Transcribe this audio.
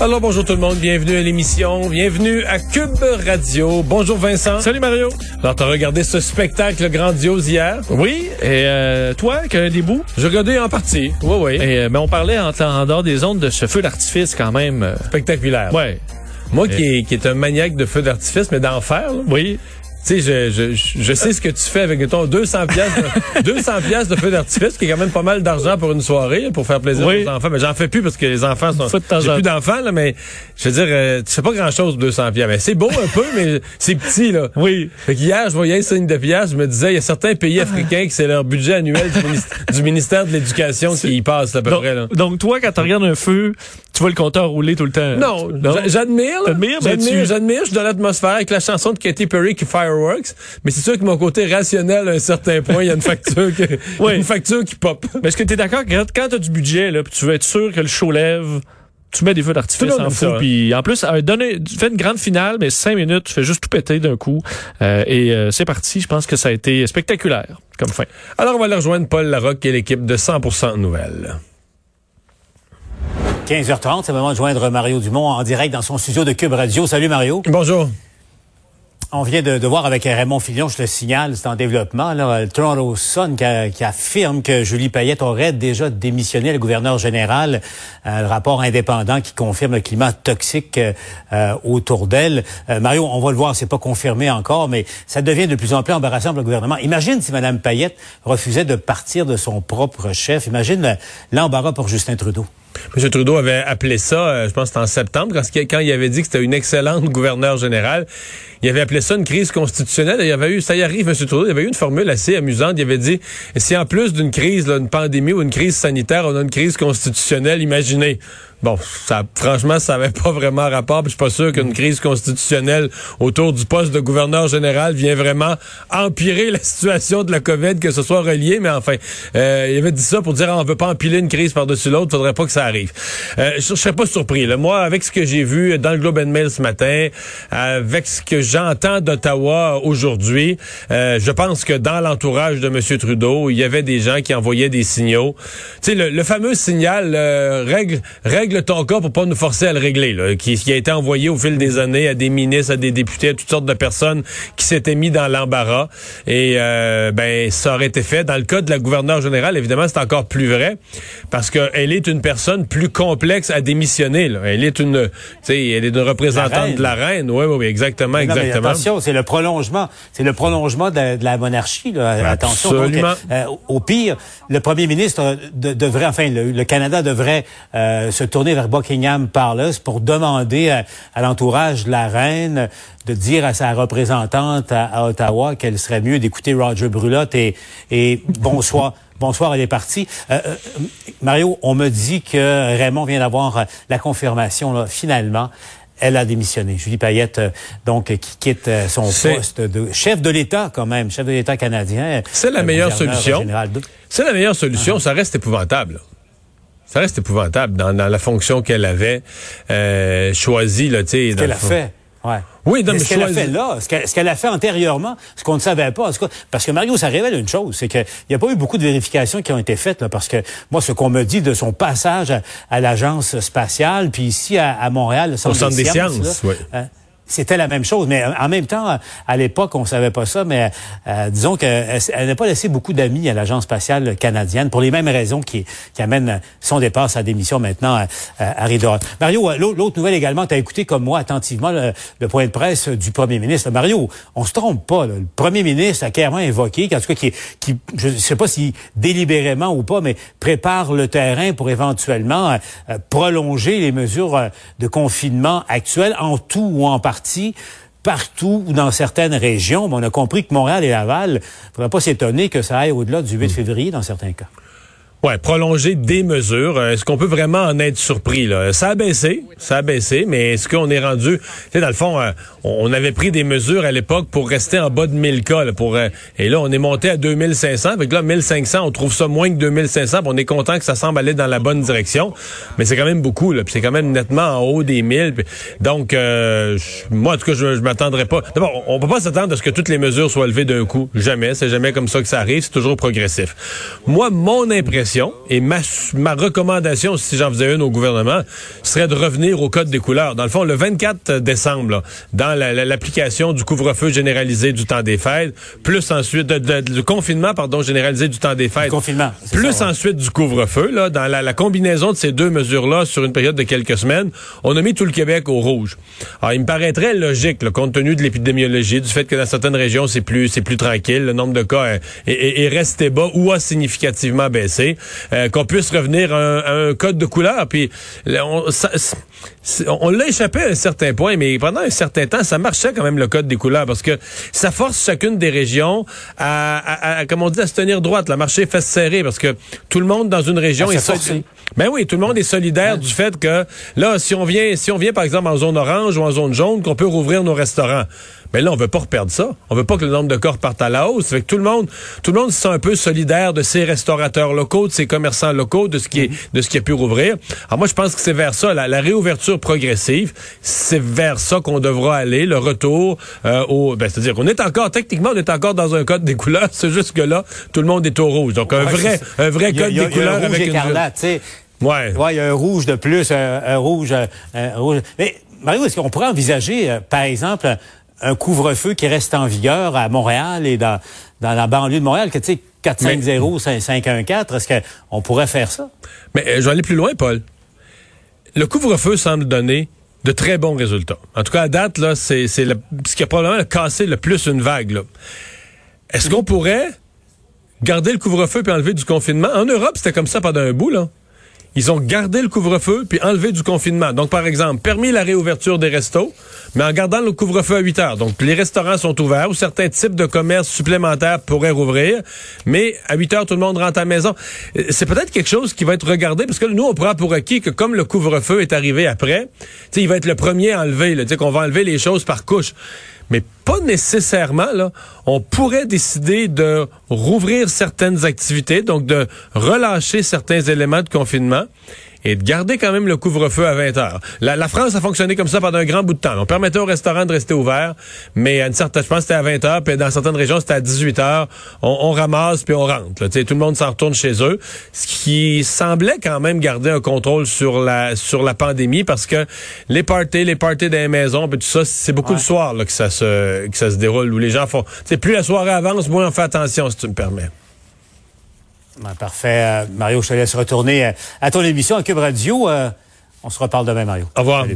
Alors bonjour tout le monde, bienvenue à l'émission, bienvenue à Cube Radio. Bonjour Vincent. Salut Mario. Alors t'as regardé ce spectacle grandiose hier? Oui, et euh, toi, qu'un des bouts? J'ai regardé en partie. Oui, oui. Et, euh, mais on parlait en, en dehors des ondes de ce feu d'artifice quand même. euh, Spectaculaire. ouais. Moi qui est, qui est un maniaque de feux d'artifice, mais d'enfer. Oui. Tu sais, je, je, je- sais ce que tu fais avec ton 200 pièces de, 200 pièces de feu d'artifice, qui est quand même pas mal d'argent pour une soirée, pour faire plaisir Oui. aux enfants. Mais j'en fais plus parce que les enfants sont. J'ai plus d'enfants, là, mais je veux dire, euh, tu fais pas grand chose 200 pièces. Mais c'est beau un peu, mais c'est petit, là. Oui. Fait qu'hier, je voyais une signe de pièces, je me disais, il y a certains pays africains que c'est leur budget annuel du, minis- du ministère de l'Éducation qui y passe, à peu Donc, près, là. donc toi, quand tu regardes un feu, tu vois le compteur rouler tout le temps. Non, j'a- j'admire. J'admire, j'admire. Je suis dans l'atmosphère avec la chanson de Katy Perry qui Fireworks. Mais c'est sûr que mon côté rationnel, à un certain point, il y a une facture, Oui. une facture qui pop. Mais est-ce que tu es d'accord que quand, quand tu as du budget, là, puis tu veux être sûr que le show lève, tu mets des feux d'artifice en fou. hein. Puis en plus, euh, donner, tu fais une grande finale, mais cinq minutes, tu fais juste tout péter d'un coup. Euh, et euh, c'est parti. Je pense que ça a été spectaculaire comme fin. Alors, on va aller rejoindre Paul Larocque et l'équipe de 100% Nouvelles. 15h30, c'est le moment de joindre Mario Dumont en direct dans son studio de Cube Radio. Salut Mario. Bonjour. On vient de, de voir avec Raymond Fillon, je le signale, c'est en développement, là, le Toronto Sun qui, a- qui affirme que Julie Payette aurait déjà démissionné, le gouverneur général. Euh, le rapport indépendant qui confirme le climat toxique euh, euh, autour d'elle. Euh, Mario, on va le voir, c'est pas confirmé encore, mais ça devient de plus en plus embarrassant pour le gouvernement. Imagine si Mme Payette refusait de partir de son propre chef. Imagine le- l'embarras pour Justin Trudeau. M. Trudeau avait appelé ça, euh, je pense en septembre, quand, quand il avait dit que c'était une excellente gouverneure générale. Il avait appelé ça une crise constitutionnelle. Il y avait eu, ça y arrive, M. Trudeau, il y avait eu une formule assez amusante. Il avait dit, si en plus d'une crise, là, une pandémie ou une crise sanitaire, on a une crise constitutionnelle, imaginez. Bon, ça, franchement, ça n'avait pas vraiment rapport. Je suis pas sûr qu'une crise constitutionnelle autour du poste de gouverneur général vient vraiment empirer la situation de la COVID, que ce soit relié. Mais enfin, euh, il avait dit ça pour dire ah, on veut pas empiler une crise par-dessus l'autre. Faudrait pas que ça arrive. Euh, je, serais pas surpris. Là. Moi, avec ce que j'ai vu dans le Globe and Mail ce matin, avec ce que j'entends d'Ottawa aujourd'hui, euh, je pense que dans l'entourage de M. Trudeau, il y avait des gens qui envoyaient des signaux. Tu sais, le, fameux signal euh, règle, règle ton cas pour pas nous forcer à le régler, là, qui, qui a été envoyé au fil des années à des ministres, à des députés, à toutes sortes de personnes qui s'étaient mis dans l'embarras. Et euh, ben, ça aurait été fait. Dans le cas de la gouverneure générale, évidemment, c'est encore plus vrai parce qu'elle est une personne plus complexe à démissionner. Là. Elle est une, elle est une représentante de la reine. Oui, oui, oui, exactement, Non, mais exactement. attention, c'est le prolongement, c'est le prolongement de, de la monarchie. Là. Attention. Donc, Absolument. euh, au pire, le premier ministre de- devrait, enfin, le, le Canada devrait euh, se tourner vers Buckingham Palace pour demander à, à l'entourage de la reine de dire à sa représentante à, à Ottawa qu'elle serait mieux d'écouter Roger Brulotte et, et bonsoir. Bonsoir, elle est partie. Euh, euh, Mario, on me dit que Raymond vient d'avoir la confirmation, là, finalement. Elle a démissionné. Julie Payette, euh, donc, qui quitte son poste de chef de l'État, quand même, chef de l'État canadien. C'est la meilleure solution. C'est la meilleure solution. Ça reste épouvantable. Ça reste épouvantable dans, dans la fonction qu'elle avait euh, choisie. Là, dans qu'elle le a fait. Ouais. Oui, non, Mais ce qu'elle a fait là, ce qu'elle ce a fait antérieurement, ce qu'on ne savait pas, en tout cas, parce que Mario, ça révèle une chose, c'est qu'il n'y a pas eu beaucoup de vérifications qui ont été faites, là, parce que moi, ce qu'on me dit de son passage à, à l'agence spatiale, puis ici à, à Montréal, le centre, Centre des sciences, là, oui. hein, c'était la même chose. Mais en même temps, à l'époque, on savait pas ça, mais euh, disons qu'elle n'a pas laissé beaucoup d'amis à l'Agence spatiale canadienne pour les mêmes raisons qui, qui amènent son départ, sa démission maintenant à, à Ridor. Mario, euh, l'autre nouvelle également, tu as écouté comme moi attentivement le, point de presse du premier ministre. Mario, on se trompe pas. Le premier ministre a clairement évoqué, en tout cas, qui, qui je ne sais pas si délibérément ou pas, mais prépare le terrain pour éventuellement euh, prolonger les mesures de confinement actuelles en tout ou en partie partout ou dans certaines régions. Mais on a compris que Montréal et Laval, il ne faudrait pas s'étonner que ça aille au-delà du 8 hmm. février dans certains cas. Ouais, prolonger des mesures. Euh, est-ce qu'on peut vraiment en être surpris là? Ça a baissé, ça a baissé, mais est-ce qu'on est rendu Tu sais, dans le fond, euh, on avait pris des mesures à l'époque pour rester en bas de 1000 cas. Là, pour, euh, et là, on est monté à 2500. Avec là, 1500, on trouve ça moins que 2500. On est content que ça semble aller dans la bonne direction, mais c'est quand même beaucoup. Là, c'est quand même nettement en haut des 1000. donc, moi, en tout cas, je, je m'attendrais pas. D'abord, on peut pas s'attendre à ce que toutes les mesures soient levées d'un coup. Jamais. C'est jamais comme ça que ça arrive. C'est toujours progressif. Moi, mon impression et ma, ma recommandation, si j'en faisais une au gouvernement, serait de revenir au code des couleurs. Dans le fond, le 24 décembre, dans l'application du couvre-feu généralisé du temps des fêtes, plus ensuite du confinement, pardon, généralisé du temps des fêtes. confinement. Plus ensuite du couvre-feu, là, dans la, combinaison de ces deux mesures-là sur une période de quelques semaines, on a mis tout le Québec au rouge. Alors, il me paraîtrait logique, compte tenu de l'épidémiologie, du fait que dans certaines régions, c'est plus, c'est plus tranquille, le nombre de cas est resté bas ou a significativement baissé. Euh, qu'on puisse revenir à un, code de couleur. Puis on, on l'a échappé à un certain point, mais pendant un certain temps, ça marchait quand même le code des couleurs parce que ça force chacune des régions à, comme on dit, à se tenir droite, la marché fait se serrer parce que tout le monde dans une région est solidaire. Ben oui, tout le monde est solidaire du fait que là, si on vient, si on vient par exemple en zone orange ou en zone jaune, qu'on peut rouvrir nos restaurants. Mais là, on veut pas reperdre ça. On veut pas que le nombre de corps parte à la hausse. Fait que tout le monde, tout le monde se sent un peu solidaire de ces restaurateurs locaux, de ces commerçants locaux, de ce qui est, mhm. de ce qui a pu rouvrir. Alors moi, je pense que c'est vers ça, la, réouverture progressive, c'est vers ça qu'on devra aller, le retour euh, au, ben, c'est-à-dire qu'on est encore, techniquement, on est encore dans un code des couleurs. C'est juste que là, tout le monde est au rouge. Donc un vrai, un vrai code des couleurs avec écarlate, une. Ouais. Ouais, il y a un rouge de plus, un, rouge, un rouge. Mais Mario, est-ce qu'on pourrait envisager, euh, par exemple, un couvre-feu qui reste en vigueur à Montréal et dans, dans la banlieue de Montréal, que tu sais, 450, 514, est-ce qu'on pourrait faire ça? Mais euh, je vais aller plus loin, Paul. Le couvre-feu semble donner de très bons résultats. En tout cas, à date, là, c'est, ce qui a probablement cassé le plus une vague. Est-ce qu'on pourrait garder le couvre-feu puis enlever du confinement? En Europe, c'était comme ça pendant un bout, là ils ont gardé le couvre-feu puis enlevé du confinement. Donc, par exemple, permis la réouverture des restos, mais en gardant le couvre-feu à 8 heures. Donc, les restaurants sont ouverts ou certains types de commerces supplémentaires pourraient rouvrir, mais à 8 heures, tout le monde rentre à la maison. Euh, c'est peut-être quelque chose qui va être regardé, parce que nous, on prend pour acquis que comme le couvre-feu est arrivé après, il va être le premier à enlever, qu'on va enlever les choses par couche mais pas nécessairement. Là, on pourrait décider de rouvrir certaines activités, donc de relâcher certains éléments de confinement et de garder quand même le couvre-feu à 20 heures. La, France a fonctionné comme ça pendant un grand bout de temps. On permettait aux restaurants de rester ouverts, mais à une certaine, je pense que c'était à 20 heures, puis dans certaines régions, c'était à 18 heures. On, ramasse, puis on rentre. Là. Tout le monde s'en retourne chez eux. Ce qui semblait quand même garder un contrôle sur la sur la pandémie, parce que les parties, les parties dans les maisons, puis tout ça, c'est beaucoup le soir là, que ça se que ça se déroule, où les gens font... Plus la soirée avance, moins on fait attention, si tu me permets. Ben, parfait. Euh, Mario, je te laisse retourner euh, à ton émission à Cube Radio. Euh, on se reparle demain, Mario. Au revoir.